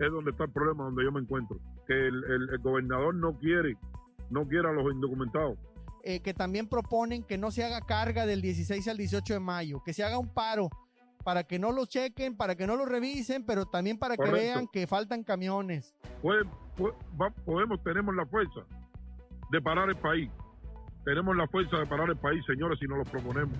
es donde está el problema, donde yo me encuentro. Que el, el- el gobernador no quiere, no quiere a los indocumentados. eh, que también proponen que no se haga carga del 16 al 18 de mayo, que se haga un paro para que no los chequen, para que no los revisen, pero también para que vean que faltan camiones. Puede- pu- va- podemos, tenemos la fuerza de parar el país. Tenemos la fuerza de parar el país, señores, si nos lo proponemos.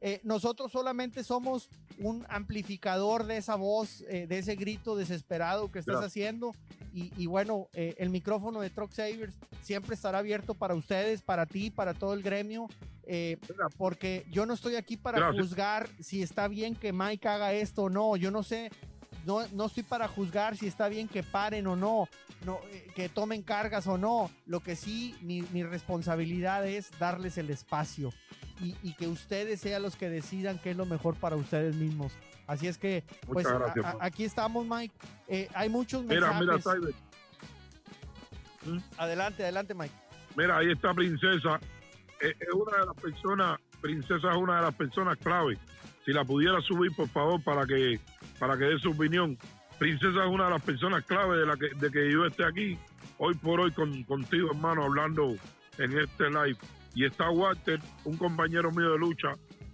Eh, nosotros solamente somos un amplificador de esa voz, eh, de ese grito desesperado que estás haciendo. Y, y bueno, eh, el micrófono de Truck Savers siempre estará abierto para ustedes, para ti, para todo el gremio. eh, porque yo no estoy aquí para juzgar si está bien que Mike haga esto o no. Yo no sé, no, no estoy para juzgar si está bien que paren o no, no eh, que tomen cargas o no. Lo que sí, mi, mi responsabilidad es darles el espacio y, y que ustedes sean los que decidan qué es lo mejor para ustedes mismos. Así es que, pues, gracias, a- aquí estamos, Mike. Eh, hay muchos Mira, mira, mensajes. Cyber, adelante, adelante, Mike. mira, ahí está Princesa. Es, es una de las personas, Princesa es una de las personas clave. Si la pudiera subir, por favor, para que para que dé su opinión. Princesa es una de las personas clave de la que, de que yo esté aquí hoy por hoy con, contigo, hermano, hablando en este live. Y está Walter, un compañero mío de lucha,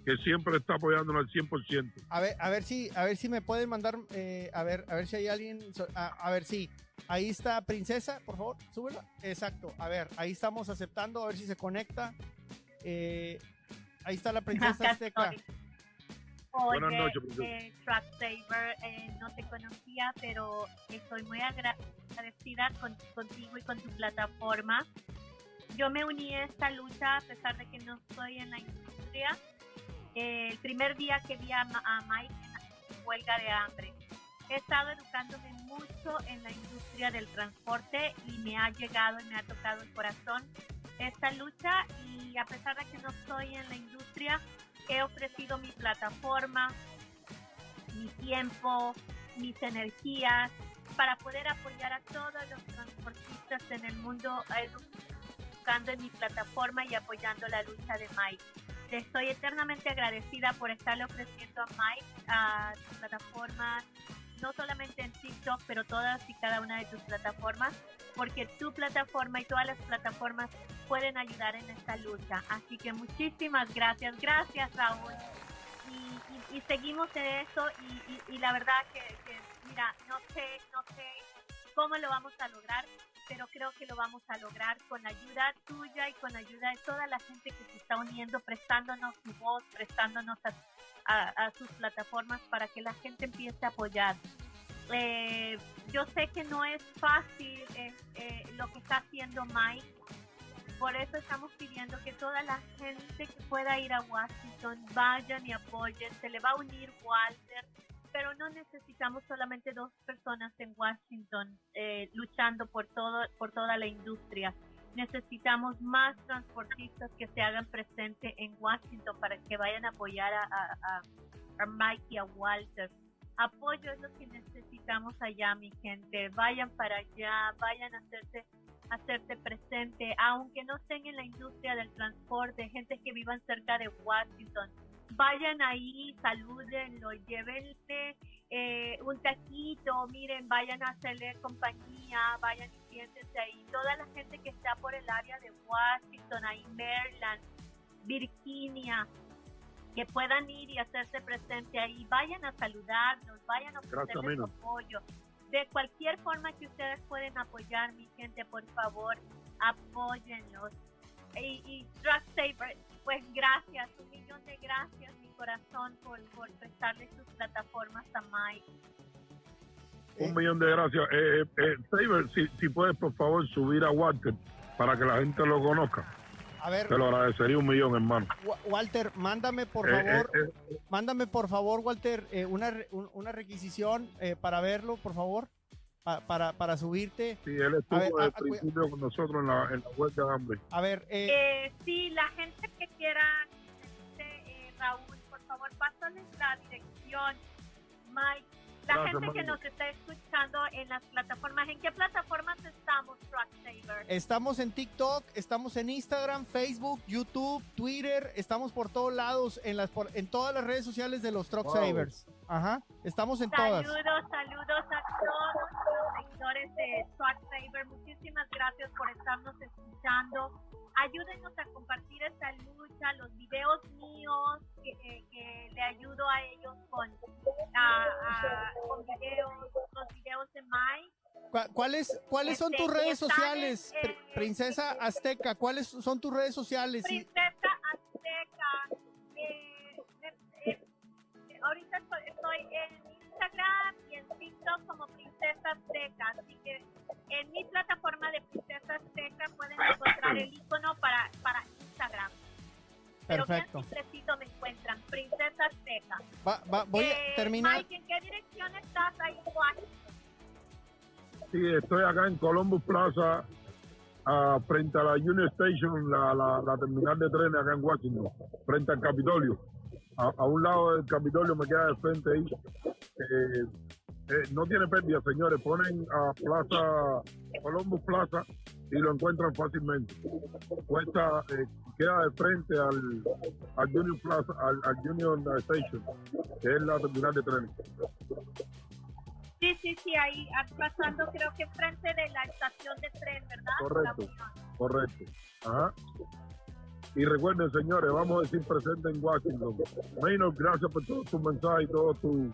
que siempre está apoyándonos al 100%. A ver, a ver si, a ver si me pueden mandar, eh, a ver, a ver si hay alguien, a, a ver si, ahí está Princesa, por favor, súbela. Exacto, a ver, ahí estamos aceptando, a ver si se conecta. Eh, ahí está la Princesa Azteca. Oye, Buenas noches, Princesa. eh, Truck Saver, eh, no te conocía, pero estoy muy agra- agradecida con- contigo y con tu plataforma. Yo me uní a esta lucha a pesar de que no estoy en la industria. Eh, el primer día que vi a, a Mike en huelga de hambre. He estado educándome mucho en la industria del transporte y me ha llegado y me ha tocado el corazón esta lucha y a pesar de que no estoy en la industria, he ofrecido mi plataforma, mi tiempo, mis energías para poder apoyar a todos los transportistas en el mundo en mi plataforma y apoyando la lucha de Mike. Le estoy eternamente agradecida por estarle ofreciendo a Mike a tu plataforma, no solamente en TikTok, pero todas y cada una de tus plataformas, porque tu plataforma y todas las plataformas pueden ayudar en esta lucha. Así que muchísimas gracias, gracias Raúl. Y, y- y seguimos en eso y- y la verdad que, que, mira, no sé, no sé cómo lo vamos a lograr, pero creo que lo vamos a lograr con ayuda tuya y con la ayuda de toda la gente que se está uniendo, prestándonos su voz, prestándonos a, a- a sus plataformas para que la gente empiece a apoyar. Eh, yo sé que no es fácil eh, eh, lo que está haciendo Mike, por eso estamos pidiendo que toda la gente que pueda ir a Washington vayan y apoyen. Se le va a unir Walter, pero no necesitamos solamente dos personas en Washington eh, luchando por todo por toda la industria. Necesitamos más transportistas que se hagan presente en Washington para que vayan a apoyar a, a- a- Mike y a Walter. Apoyo es lo que necesitamos allá, mi gente. Vayan para allá, vayan a hacerse hacerte presente, aunque no estén en la industria del transporte, gente que vivan cerca de Washington. Vayan ahí, salúdenlo, llévenle eh, un taquito, miren, vayan a hacerle compañía, vayan y siéntense ahí. Toda la gente que está por el área de Washington, ahí Maryland, Virginia, que puedan ir y hacerse presente ahí, vayan a saludarnos, vayan a ofrecerles Mino. apoyo. De cualquier forma que ustedes pueden apoyar, mi gente, por favor, apóyenlos. Y, y Truck Saver, pues gracias, un millón de gracias, mi corazón, por, por prestarle sus plataformas a Mike. Un millón de gracias. Eh, eh, eh, Saber, si, si puedes, por favor, subir a Walter para que la gente lo conozca. A ver, Te lo agradecería un millón, hermano. Wa- Walter, mándame por Eh, favor, eh, mándame por favor, Walter, eh, una, una requisición eh, para verlo, por favor, pa- para, para subirte. Sí, él estuvo A ver, desde a- el a- principio con nosotros en la, en la huelga de hambre. A ver, eh, Eh, sí, la gente que quiera, este, eh, Raúl, por favor, pásales la dirección, Mike. La Gracias, gente que nos está escuchando en las plataformas, ¿en qué plataformas estamos, Truck Saver? estamos en TikTok, estamos en Instagram, Facebook, YouTube, Twitter, estamos por todos lados, en, las, por- en todas las redes sociales de los Truck Wow. Savers. Ajá, estamos en todas. Saludos, saludos a todos los seguidores de Swag Saver. Muchísimas gracias por estarnos escuchando. Ayúdenos a compartir esta lucha, los videos míos, que, eh, que le ayudo a ellos con, a- a- con videos, los videos de Mike. ¿Cuá- ¿Cuáles, ¿Cuáles son Este, tus redes están en, sociales, Pr- eh, Princesa Azteca? ¿Cuáles son tus redes sociales? Princesa Azteca. Eh, eh, eh, ahorita estoy, estoy en Instagram y en TikTok como Princesa Azteca. Así que en mi plataforma de Princesa Azteca pueden encontrar el icono para, para Instagram. Pero Perfecto. bien simplecito me encuentran, Princesa Azteca. Va- va- voy Eh, a terminar. Mike, ¿en qué dirección estás ahí en Washington? Sí, estoy acá en Columbus Plaza, frente a la Union Station, la, la, la terminal de trenes acá en Washington, frente al Capitolio. A, a un lado del Capitolio me queda de frente ahí. Eh, eh, no tiene pérdida, señores. Ponen a Plaza, Columbus Plaza y lo encuentran fácilmente. Cuesta, eh, queda de frente al, al Union Plaza, al, al Union Station, que es la terminal de trenes. Sí, sí, sí, ahí ah, pasando creo que frente de la estación de tren, ¿verdad? Correcto. Correcto. Ajá. Y recuerden, señores, vamos a decir presente en Washington. Maynard, gracias por todos tus mensajes y todo tu,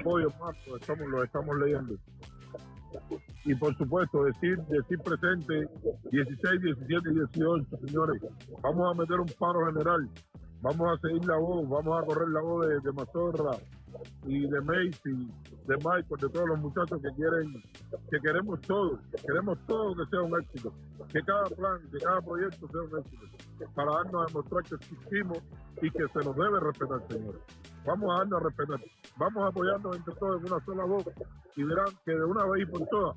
apoyo, Marco. Estamos, lo estamos leyendo. Y por supuesto, decir, decir presente 16, 17 y 18, señores. Vamos a meter un paro general. Vamos a seguir la voz, vamos a correr la voz de Mazorra y de Macy, de Michael, de todos los muchachos que quieren, que queremos todo, queremos todo que sea un éxito, que cada plan, que cada proyecto sea un éxito, para darnos a demostrar que existimos y que se nos debe respetar, señores. Vamos a darnos a respetar, vamos a apoyarnos entre todos en una sola voz y verán que de una vez y por todas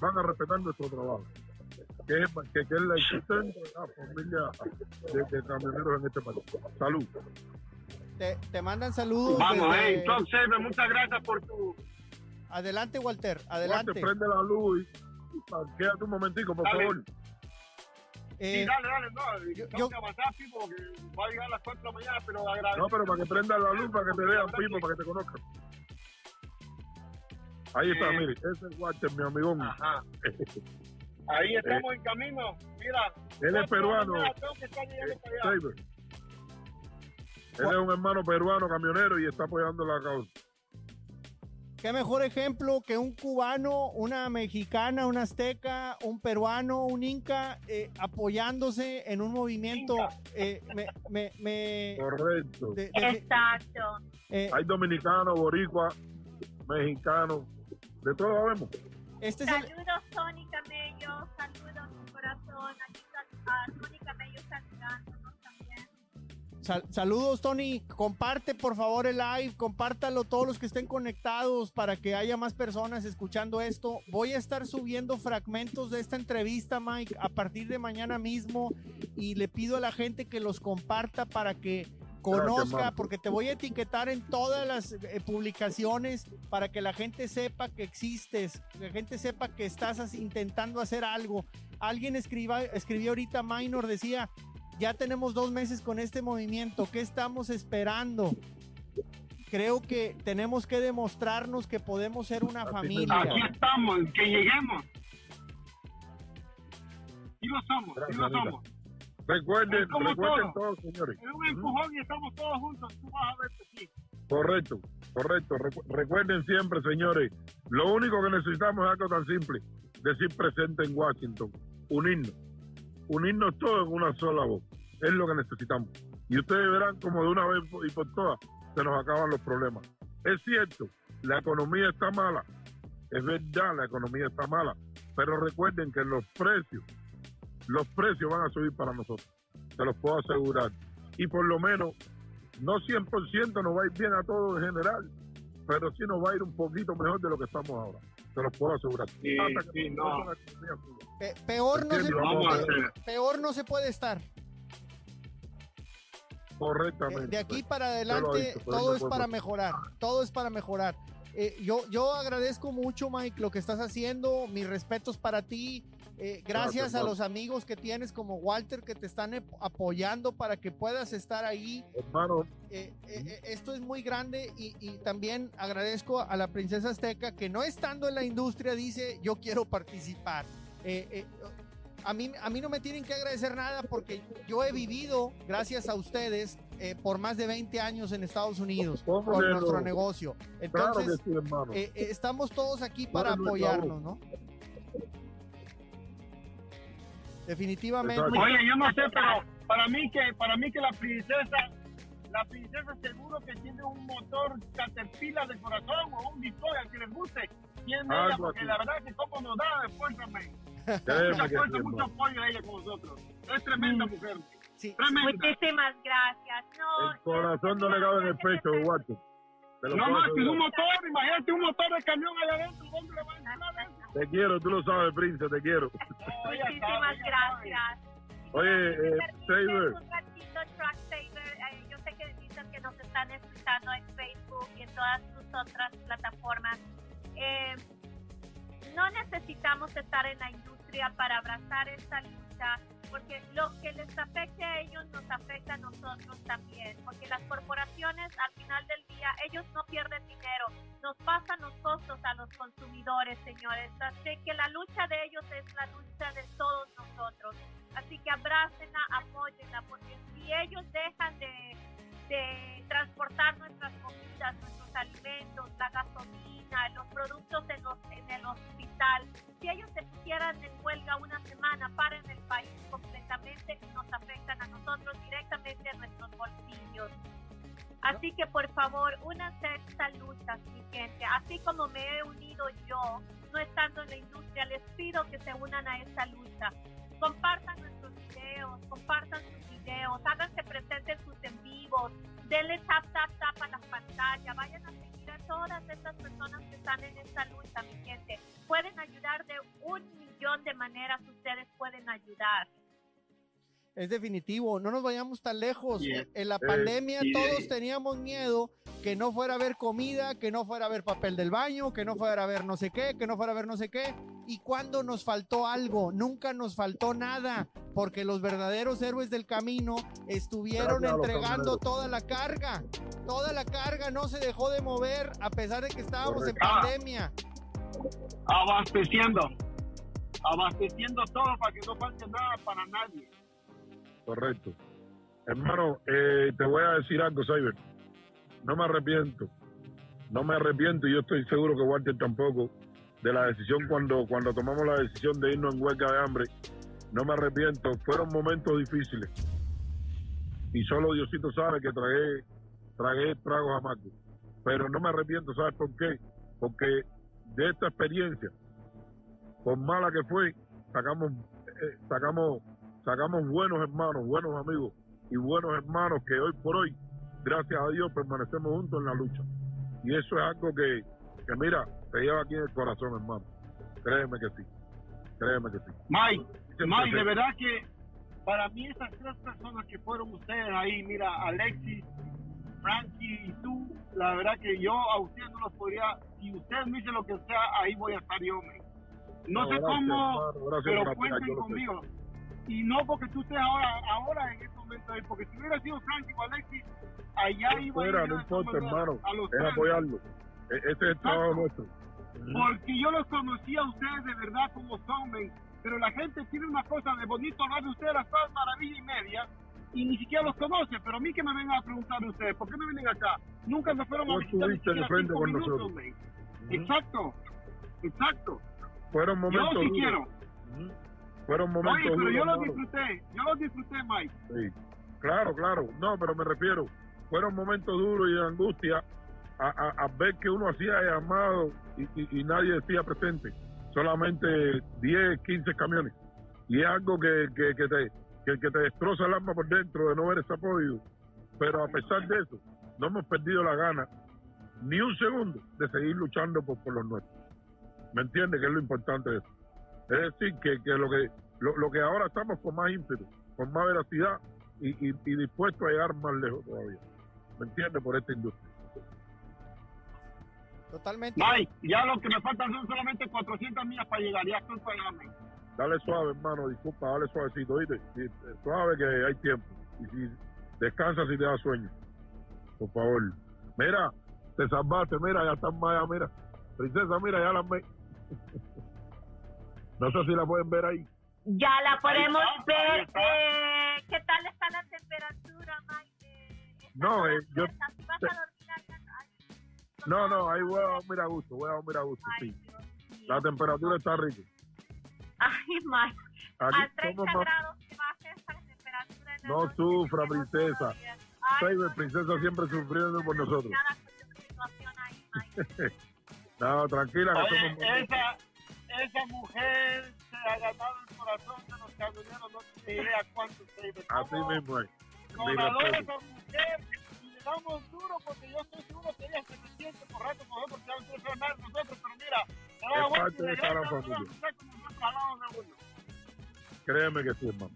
van a respetar nuestro trabajo. Que es, la existencia de la familia de, de camioneros en este país. Salud. Te, te mandan saludos. Vamos, desde- hey, Tom Saber, muchas gracias por tu... Adelante, Walter, Walter, adelante. prende la luz y, quédate un momentico, por Dale. favor. Eh, sí, dale, dale, no, yo- tengo yo- que avanzar, Pipo, porque va a llegar a las 4 de la mañana, pero agradezco. No, pero para que prendan la luz, para que te vean, Pipo, para que te conozcan. Ahí está, Eh. mire, ese es Walter, mi amigón. Ajá. Ahí estamos en camino, mira. Él es peruano, mañana tengo que estar llegando para allá. Él es un hermano peruano camionero y está apoyando la causa. qué mejor ejemplo que un cubano, una mexicana, un azteca, un peruano, un inca, eh, apoyándose en un movimiento. Eh, me, me, me- Correcto. de- de- Exacto. eh, Hay dominicanos, boricuas, mexicanos, de todo lo vemos. este es el, Saludos, Tony Camello. Saludos, mi corazón. Aquí está ah, Sal- saludos, Tony. Comparte, por favor, el live. Compártalo todos los que estén conectados para que haya más personas escuchando esto. Voy a estar subiendo fragmentos de esta entrevista, Mike, a partir de mañana mismo. Y le pido a la gente que los comparta para que conozca, porque te voy a etiquetar en todas las eh, publicaciones para que la gente sepa que existes, que la gente sepa que estás intentando hacer algo. Alguien escriba, escribió ahorita, Minor, decía, ya tenemos dos meses con este movimiento, ¿qué estamos esperando? Creo que tenemos que demostrarnos que podemos ser una familia. Aquí estamos, que lleguemos. Sí lo somos, sí lo somos. Recuerden, recuerden todo. todos, señores. Es un empujón y estamos todos juntos. Tú vas a ver que sí. Correcto, correcto. Recu- recuerden siempre, señores, lo único que necesitamos es algo tan simple, decir presente en Washington, unirnos, unirnos todos en una sola voz, es lo que necesitamos. Y ustedes verán como de una vez y por todas se nos acaban los problemas. Es cierto, la economía está mala, es verdad, la economía está mala, pero recuerden que los precios, los precios van a subir para nosotros, se los puedo asegurar. Y por lo menos no 100% nos va a ir bien a todos en general, pero sí nos va a ir un poquito mejor de lo que estamos ahora. Se los puedo asegurar. Sí, no. Pe- peor, no se, pe- peor no se puede estar. Correctamente. De aquí para lo adelante visto, todo es para mejorar, todo es para mejorar. Eh, yo, yo agradezco mucho, Mike, lo que estás haciendo. Mis respetos para ti. Eh, gracias a los amigos que tienes como Walter que te están apoyando para que puedas estar ahí. Hermano, Eh, eh, esto es muy grande y, y también agradezco a la princesa azteca que no estando en la industria dice yo quiero participar. Eh, eh, a, mí, a mí no me tienen que agradecer nada porque yo he vivido, gracias a ustedes, eh, por más de 20 años en Estados Unidos ¿Cómo con nuestro negocio. claro Entonces, sí, eh, eh, estamos todos aquí para apoyarnos, ¿no? Definitivamente. Oye, yo no sé, pero para mí que para mí que la princesa, la princesa seguro que tiene un motor Caterpillar de corazón o un Victoria que le guste. Tiene ella, porque así. la verdad que como nos da sí, fuerza, mucho hermano. apoyo a ella con nosotros. Es tremenda Mm. mujer. Sí, Tremenda. Muchísimas gracias. No, El corazón no le cabe en el pecho, lo No más que un motor, imagínate un motor de camión allá adentro. ¿Dónde le va a entrar adentro? Te quiero, tú lo sabes, Prince, te quiero. Muchísimas gracias. Oye, eh, Saber. Saver. eh, yo sé que dicen que nos están escuchando en Facebook y en todas sus otras plataformas. Eh, no necesitamos estar en la industria para abrazar esta lucha, porque lo que les afecte a ellos nos afecta a nosotros también, porque las corporaciones al final del día, ellos no pierden dinero, nos pasan los costos a los consumidores, señores. Así que la lucha de ellos es la lucha de todos nosotros. Así que abrácenla, apóyenla, porque si ellos dejan de, de transportar nuestras comidas, nuestros alimentos, la gasolina, los productos en, los, en el hospital, si ellos se pusieran en huelga una semana, paren el país completamente y nos afectan a nosotros directamente a nuestros bolsillos. Así que por favor, únanse a esta lucha, mi gente. Así como me he unido yo, no estando en la industria, les pido que se unan a esta lucha. Compartan nuestros videos, compartan sus videos, háganse presentes sus en vivos, denle tap, tap, tap a la pantalla, vayan a seguir a todas estas personas que están en esta lucha, mi gente. Pueden ayudar de un millón de maneras, ustedes pueden ayudar. Es definitivo, no nos vayamos tan lejos. Yeah. En la Eh, pandemia todos teníamos miedo que no fuera a haber comida, que no fuera a haber papel del baño, que no fuera a haber no sé qué, que no fuera a haber no sé qué. Y cuando nos faltó algo, nunca nos faltó nada, porque los verdaderos héroes del camino estuvieron Gracias entregando toda la carga. Toda la carga no se dejó de mover a pesar de que estábamos en Correcto. pandemia. Abasteciendo. Abasteciendo todo para que no falte nada para nadie. Correcto. Hermano, eh, te voy a decir algo, Cyber. No me arrepiento. No me arrepiento y yo estoy seguro que Walter tampoco de la decisión cuando, cuando tomamos la decisión de irnos en huelga de hambre. No me arrepiento. Fueron momentos difíciles. Y solo Diosito sabe que tragué, tragué tragos amargos. Pero no me arrepiento, ¿sabes por qué? Porque de esta experiencia, por mala que fue, sacamos, eh, sacamos sacamos buenos hermanos, buenos amigos y buenos hermanos que hoy por hoy, gracias a Dios, permanecemos juntos en la lucha. Y eso es algo que, que mira, te lleva aquí en el corazón, hermano. Créeme que sí. Créeme que sí. Mike, Mike, de verdad que para mí esas tres personas que fueron ustedes ahí, mira, Alexis, Frankie y tú, la verdad que yo a ustedes no los podría, si ustedes me dicen lo que sea, ahí voy a estar yo, man. No, sé gracias, cómo, hermano, gracias pero cuenten sé. Y no porque tú estés ahora, ahora en este momento ahí, porque si hubiera sido Frankie o Alexis, allá iba Fuera, a ir no importa, tomar hermano. a los Es apoyarlo. E- Ese es el trabajo nuestro. Porque yo los conocí a ustedes de verdad como son, men. Pero la gente tiene una cosa de bonito hablar de ustedes las cosas maravilla y media y ni siquiera los conoce. Pero a mí que me vengan a preguntar de ustedes, ¿por qué me vienen acá? Nunca me fueron a visitar ni siquiera frente con minutos, nosotros. men. Exacto, exacto. Fueron Yo momentos sí duros. quiero. Fueron momentos Oye, pero duros, yo los disfruté, yo los disfruté, Mike. Sí, claro, claro. No, pero me refiero, fueron momentos duros y de angustia a, a- a ver que uno hacía llamado y, y- y nadie decía presente. Solamente 10, 15 camiones. Y es algo que, que, que te, que, que te destroza el alma por dentro de no ver ese apoyo. Pero a pesar de eso, no hemos perdido la gana ni un segundo de seguir luchando por, por los nuestros. ¿Me entiendes? Que es lo importante de eso. Es decir, que, que lo que lo, lo que ahora estamos con más ímpetu, con más veracidad y, y, y dispuestos a llegar más lejos todavía. ¿Me entiendes? Por esta industria. Totalmente. Mike, ya lo que me faltan son solamente 400 millas para llegar, ya estoy allá, men. Dale suave, hermano, disculpa, dale suavecito, ¿viste? Suave que hay tiempo. Y si descansa si te da sueño. Por favor. Mira, te salvaste, mira, ya están más, mira. Princesa, mira, ya la ve. no sé si la pueden ver ahí. Ya la podemos está, ver. está. Eh, ¿Qué tal está la temperatura? ¿Estás No, eh, yo- a? Ay, No, no, ahí voy a dormir a gusto, voy a dormir a gusto, Ay, sí. Dios. La temperatura está rica. Ay, Mike. Aquí A 30 somos más. grados que baje esa temperatura. en No sufra, princesa. Ay, no, princesa siempre sufriendo por no, nosotros. ahí. No, tranquila, que Oye, somos esa, esa mujer se ha ganado el corazón de los camioneros, no tiene idea cuánto se Así Somos mismo es. Respeto. esa mujer y le damos duro porque yo estoy seguro que ella se resiente por rato con nosotros, porque ya no quiere nada nosotros, pero mira, se da la Es parte de cada familia. a estar con nosotros al lado de uno. Créeme que sí, hermano.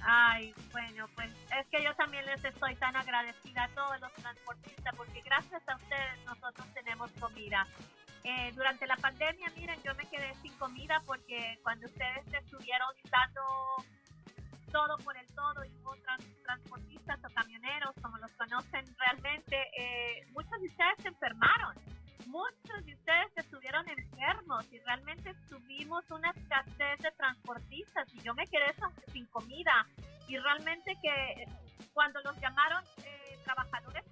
Ay, bueno, pues es que yo también les estoy tan agradecida a todos los transportistas porque gracias a ustedes nosotros tenemos comida. Eh, durante la pandemia, miren, yo me quedé sin comida porque cuando ustedes estuvieron dando todo por el todo y hubo trans- transportistas o camioneros, como los conocen realmente, eh, muchos de ustedes se enfermaron. Muchos de ustedes estuvieron enfermos y realmente tuvimos una escasez de transportistas y yo me quedé sin- comida. Y realmente que cuando los llamaron eh, trabajadores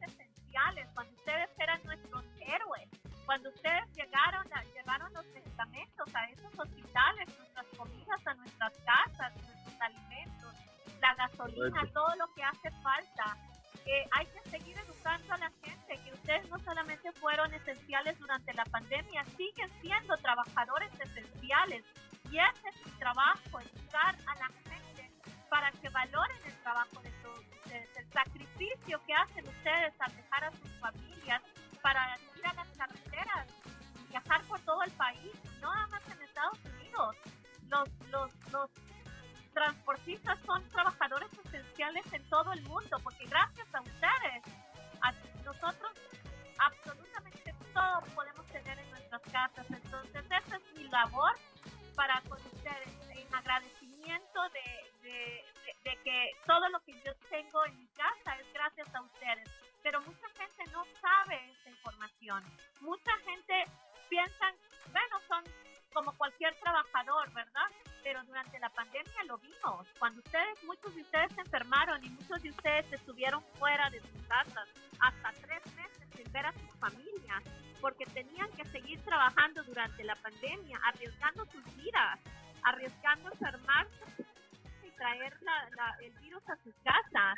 Correcto. todo lo que hace falta. Eh, hay que seguir educando a la gente que ustedes no solamente fueron esenciales durante la de, de, que todo lo que yo tengo en mi casa es gracias a ustedes. Pero mucha gente no sabe esta información. Mucha gente piensa, bueno, son como cualquier trabajador, ¿verdad? Pero durante la pandemia lo vimos. Cuando ustedes, muchos de ustedes se enfermaron y muchos de ustedes estuvieron fuera de sus casas hasta tres meses sin ver a sus familias, porque tenían que seguir trabajando durante la pandemia, arriesgando sus vidas, arriesgando enfermarse traer la- el virus a sus casas.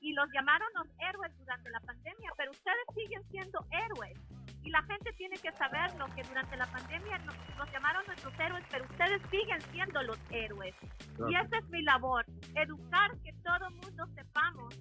Y los llamaron los héroes durante la pandemia, pero ustedes siguen siendo héroes. Y la gente tiene que saberlo, que durante la pandemia nos, nos llamaron nuestros héroes, pero ustedes siguen siendo los héroes. Y esa es mi labor, educar que todo mundo sepamos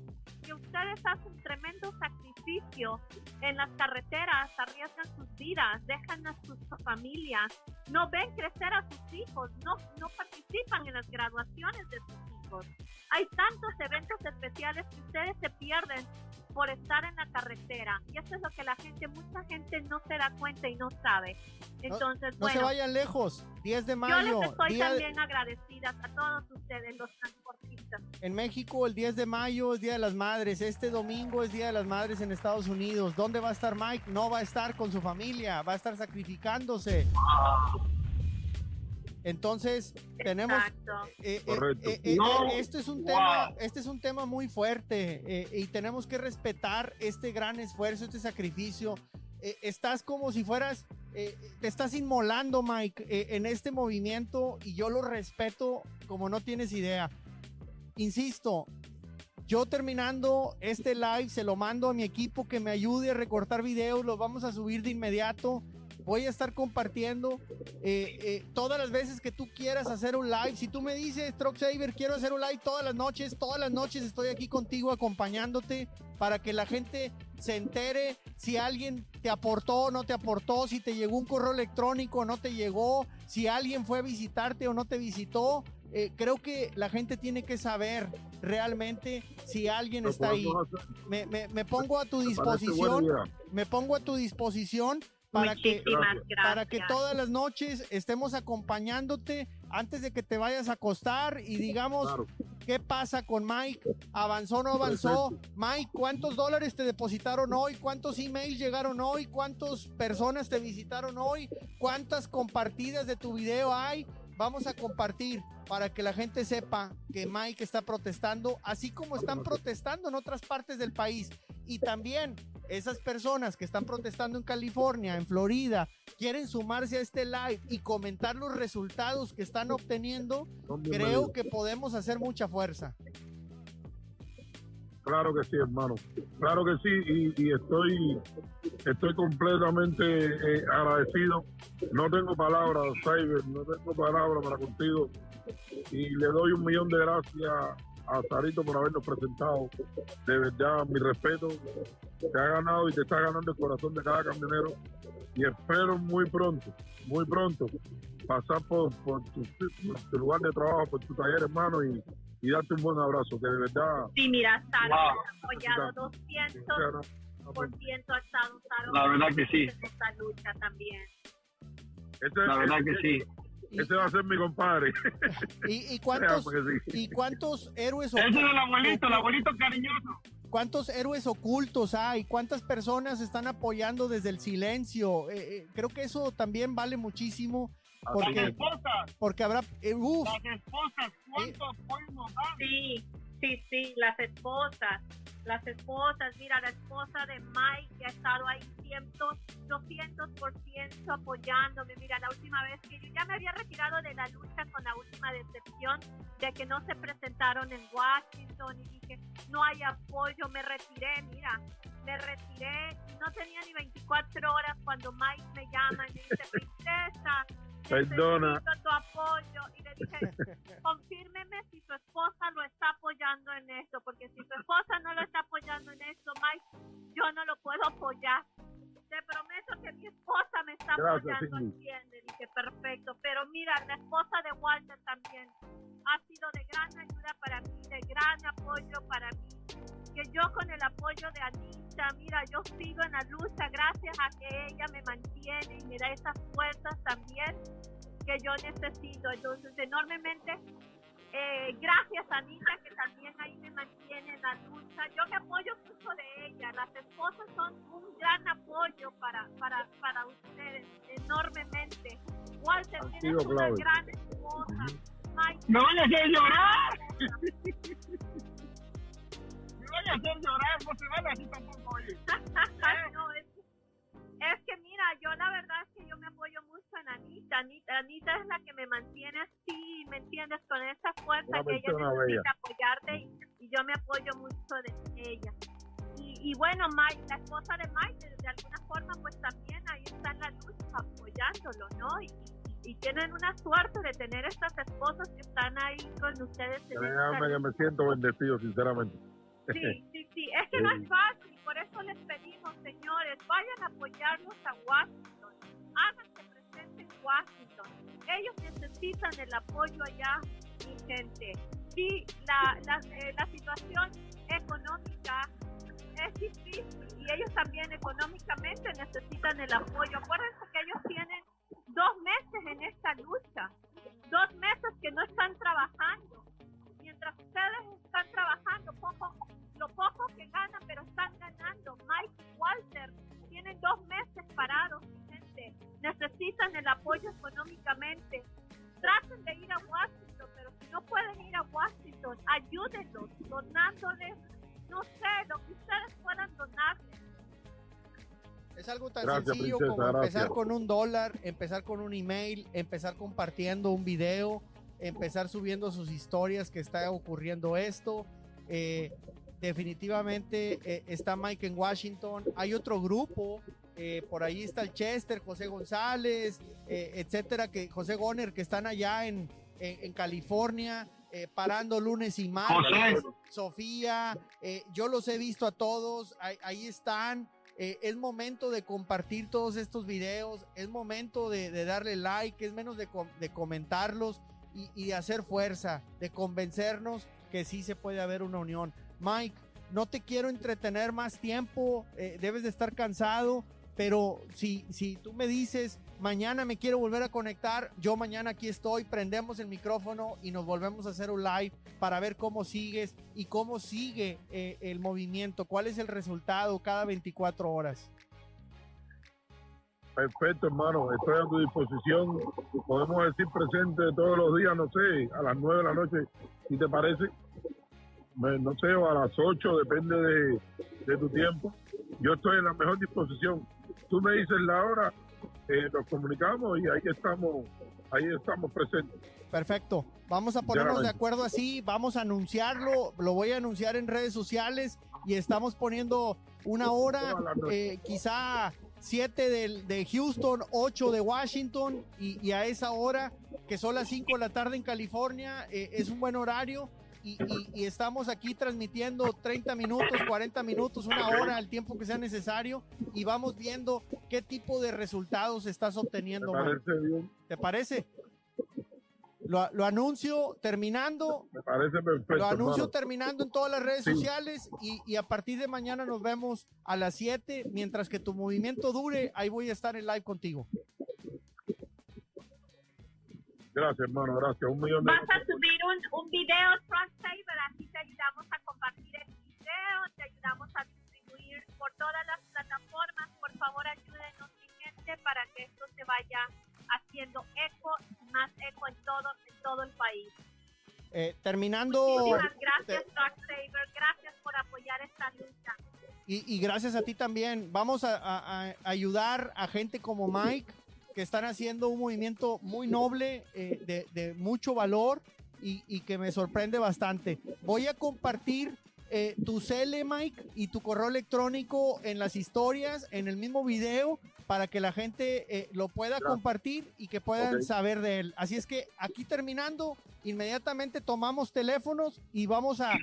que ustedes hacen tremendo sacrificio en las carreteras, arriesgan sus vidas, dejan a sus familias, no ven crecer a sus hijos, no, no participan en las graduaciones de sus hijos. Hay tantos eventos especiales que ustedes se pierden por estar en la carretera. Y eso es lo que la gente, mucha gente no se da cuenta y no sabe. Entonces, No se bueno, vayan lejos. 10 de yo mayo. les estoy día de- también agradecida a todos ustedes, los transportistas. en México, el 10 de mayo es Día de las Madres. Este domingo es Día de las Madres en Estados Unidos. ¿Dónde va a estar Mike? No va a estar con su familia. Va a estar sacrificándose. Entonces, tenemos Exacto. eh, eh, eh, eh, No. esto es un Wow. tema, este es un tema muy fuerte eh, y tenemos que respetar este gran esfuerzo, este sacrificio. Eh, estás como si fueras, eh, te estás inmolando, Mike, eh, en este movimiento y yo lo respeto como no tienes idea. Insisto, yo terminando este live se lo mando a mi equipo que me ayude a recortar videos, los vamos a subir de inmediato. Voy a estar compartiendo eh, eh, todas las veces que tú quieras hacer un live. Si tú me dices, Truck Saver, quiero hacer un live todas las noches, todas las noches estoy aquí contigo acompañándote para que la gente se entere si alguien te aportó o no te aportó, si te llegó un correo electrónico o no te llegó, si alguien fue a visitarte o no te visitó. Eh, creo que la gente tiene que saber realmente si alguien está ahí. Me, me- me pongo a tu disposición, me pongo a tu disposición para que gracias. para que todas las noches estemos acompañándote antes de que te vayas a acostar y digamos Claro. qué pasa con Mike, avanzó o no avanzó. Mike, ¿cuántos dólares te depositaron hoy? ¿Cuántos emails llegaron hoy? ¿Cuántas personas te visitaron hoy? ¿Cuántas compartidas de tu video hay? Vamos a compartir para que la gente sepa que Mike está protestando, así como están protestando en otras partes del país. Y también esas personas que están protestando en California, en Florida, quieren sumarse a este live y comentar los resultados que están obteniendo, creo que podemos hacer mucha fuerza. Claro que sí, hermano. Claro que sí, y, y estoy estoy completamente eh, agradecido. No tengo palabras, Cyber, no tengo palabras para contigo. Y le doy un millón de gracias a Sarito por habernos presentado. De verdad, mi respeto. Te ha ganado y te está ganando el corazón de cada camionero. Y espero muy pronto, muy pronto, pasar por, por, tu, por tu lugar de trabajo, por tu taller, hermano, y, y darte un buen abrazo, que de verdad Sí, mira, Saro apoyado 200% ha estado Saro La verdad que sí. en esta lucha también. La verdad que sí. Y, Ese va a ser mi compadre. y- y cuántos, sí. y cuántos héroes Ese es el abuelito, el abuelito cariñoso. cuántos héroes ocultos hay, cuántas personas están apoyando desde el silencio. Eh, eh, creo que eso también vale muchísimo Las porque, esposas, porque habrá, eh, uf, las esposas, ¿cuánto apoyo nos dan? Sí, sí, sí, las esposas, las esposas, mira, la esposa de Mike ha estado ahí 100, 200% apoyándome. Mira, la última vez que yo ya me había retirado de la lucha con la última decepción de que no se presentaron en Washington y dije, no hay apoyo, me retiré, mira, me retiré no tenía ni 24 horas cuando Mike me llama y me dice, princesa, Perdona. necesito tu apoyo. Y le dije, confírmeme si su esposa lo está apoyando en esto, porque si su esposa no lo está apoyando en esto, Mike, yo no lo puedo apoyar. Te prometo que mi esposa me está Gracias, apoyando, entiende. Dije, perfecto. Pero mira, la esposa de Walter también ha sido de gran ayuda para mí, de gran apoyo para mí. Que yo con el apoyo de Anita, mira, yo sigo en la lucha gracias a que ella me mantiene y me da esas fuerzas también que yo necesito. Entonces, enormemente, eh, gracias Anita, que también ahí me mantiene en la lucha. Yo me apoyo mucho de ella. Las esposas son un gran apoyo para, para, para ustedes, enormemente. Walter, tienes una gran esposa. Mike, ¡Me van a hacer llorar! ¡Me van a hacer llorar! No se van así tampoco, oye. no, es, es que mira, yo la verdad es que yo me apoyo mucho en Anita. Anita, Anita es la que me mantiene así, ¿me entiendes? Con esa fuerza que ella necesita bella. apoyarte y, y yo me apoyo mucho de ella. Y, y bueno, Mike, la esposa de Mike, de, de alguna forma, pues también ahí está en la lucha apoyándolo, ¿no? Y, y, tienen una suerte de tener estas esposas que están ahí con ustedes en me lucha. siento bendecido, sinceramente. Sí, sí, sí. Es que no es fácil. Por eso les pedimos, señores, vayan a apoyarlos a Washington. Háganse presente en Washington. Ellos necesitan el apoyo allá, mi gente. Sí, la, la, eh, la situación económica es difícil y ellos también económicamente necesitan el apoyo. Acuérdense que ellos tienen dos meses en esta lucha. Dos meses que no están trabajando mientras ustedes están trabajando, poco, lo poco que ganan, pero están ganando. Mike Walter tienen dos meses parados, gente. Necesitan el apoyo económicamente. Traten de ir a Washington, pero si no pueden ir a Washington, ayúdenlos, donándoles, no sé, lo que ustedes puedan donarles. Es algo tan Gracias, sencillo princesa, como empezar gracias. con un dólar, empezar con un email, empezar compartiendo un video, empezar subiendo sus historias que está ocurriendo esto. Eh, definitivamente eh, está Mike en Washington. Hay otro grupo, eh, por ahí está el Chester, José González, eh, etcétera, que José Goner, que están allá en, en- en California, eh, parando lunes y martes. José. Sofía, eh, yo los he visto a todos, ahí, ahí están. Eh, es momento de compartir todos estos videos, es momento de, darle like, es menos de, com- de comentarlos y, y de hacer fuerza, de convencernos que sí se puede haber una unión. Mike, no te quiero entretener más tiempo, eh, debes de estar cansado, pero si, si tú me dices mañana me quiero volver a conectar, yo mañana aquí estoy, prendemos el micrófono y nos volvemos a hacer un live para ver cómo sigues y cómo sigue eh, el movimiento, cuál es el resultado cada 24 horas. Perfecto, hermano. Estoy a tu disposición. Podemos decir presente todos los días, no sé, a las 9 de la noche, si te parece. No sé, o a las 8, depende de, de tu tiempo. Yo estoy en la mejor disposición. Tú me dices la hora, eh, nos comunicamos y ahí estamos, ahí estamos presentes. Perfecto. Vamos a ponernos de acuerdo así, vamos a anunciarlo, lo voy a anunciar en redes sociales y estamos poniendo una hora, eh, quizá 7 de, de, Houston, 8 de Washington y, a esa hora, que son las 5 de la tarde en California, eh, es un buen horario y, estamos aquí transmitiendo 30 minutos, 40 minutos, una hora, el tiempo que sea necesario y vamos viendo qué tipo de resultados estás obteniendo. ¿Te parece? Lo, anuncio terminando. Me parece perfecto. Lo anuncio terminando en todas las redes sociales y, a partir de mañana nos vemos a las 7. Mientras que tu movimiento dure, ahí voy a estar en live contigo. Gracias, hermano, gracias. Un millón de Vas a subir un, un video, Trust Saver, así te ayudamos a compartir el video, te ayudamos a distribuir por todas las plataformas. Por favor, ayúdenos, mi gente, para que esto se vaya haciendo eco, más eco en todo, en todo el país. Eh, terminando. Muchísimas gracias, Saver. Gracias por apoyar esta lucha. Y, gracias a ti también. Vamos a, ayudar a gente como Mike, que están haciendo un movimiento muy noble, eh, de, mucho valor y, y, que me sorprende bastante. Voy a compartir eh, tu CL, Mike, y tu correo electrónico en las historias, en el mismo video, para que la gente eh, lo pueda compartir y que puedan saber de él. Así es que aquí terminando, inmediatamente tomamos teléfonos y vamos a,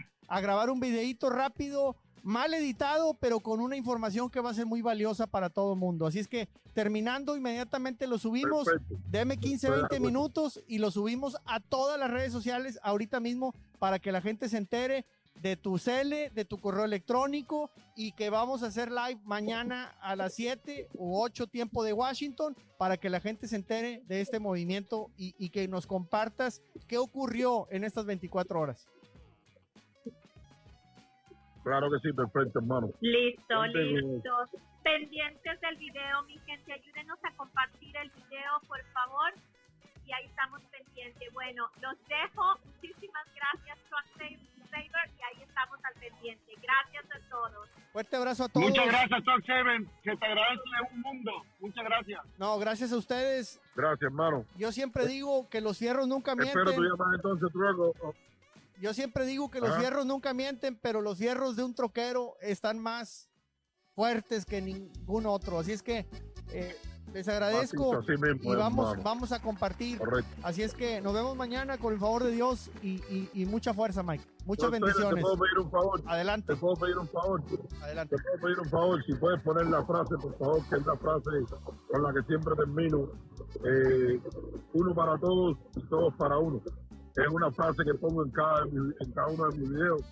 grabar un videito rápido, mal editado, pero con una información que va a ser muy valiosa para todo el mundo. Así es que terminando, inmediatamente lo subimos. Deme 15, 20 minutos y lo subimos a todas las redes sociales ahorita mismo para que la gente se entere de tu cele, de tu correo electrónico y que vamos a hacer live mañana a las 7 u 8 tiempo de Washington para que la gente se entere de este movimiento y, y que nos compartas qué ocurrió en estas 24 horas. Claro que sí, perfecto, hermano. Listo, listo. Pendientes del video, mi gente, ayúdenos a compartir el video, por favor. Y ahí estamos pendientes. Bueno, los dejo. Muchísimas gracias, y ahí estamos al pendiente. Gracias a todos. Fuerte abrazo a todos. Muchas gracias, Talk Seven. Que te agradece un mundo. Muchas gracias. No, gracias a ustedes. Gracias, hermano. Yo siempre digo que los fierros nunca mienten. Espero tu llamada entonces luego. Yo siempre digo que los fierros nunca mienten, pero los fierros de un troquero están más fuertes que ningún otro. Así es que eh, les agradezco y vamos, vamos a compartir. Así es que nos vemos mañana con el favor de Dios y, mucha fuerza, Mike. Muchas bendiciones. Te puedo pedir un favor. Adelante. Te puedo pedir un favor. Adelante. Te puedo pedir un favor. Si puedes poner la frase, por favor, que es la frase con la que siempre termino. Eh, uno para todos y todos para uno. Es una frase que pongo en cada, en cada uno de mis videos,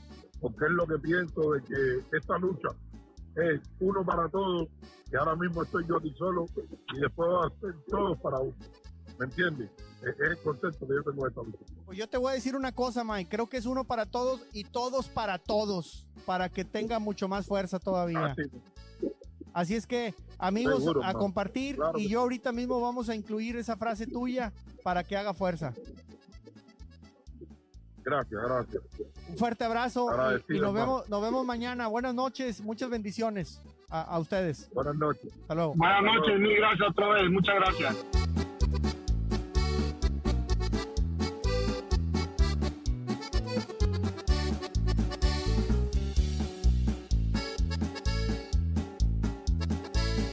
porque es lo que pienso de que esta lucha es uno para todos, que ahora mismo estoy yo aquí solo y después va a ser todos para uno. ¿Me entiendes? Es, el concepto que yo tengo esta Pues yo te voy a decir una cosa, Mike. Creo que es uno para todos y todos para todos, para que tenga mucho más fuerza todavía. Así es que, amigos, a compartir y yo ahorita mismo vamos a incluir esa frase tuya para que haga fuerza. Gracias, gracias. Un fuerte abrazo y, nos, vemos, nos vemos mañana. Buenas noches, muchas bendiciones a, a ustedes. Buenas noches. Hasta luego. Buenas noches, mil gracias otra vez, muchas gracias.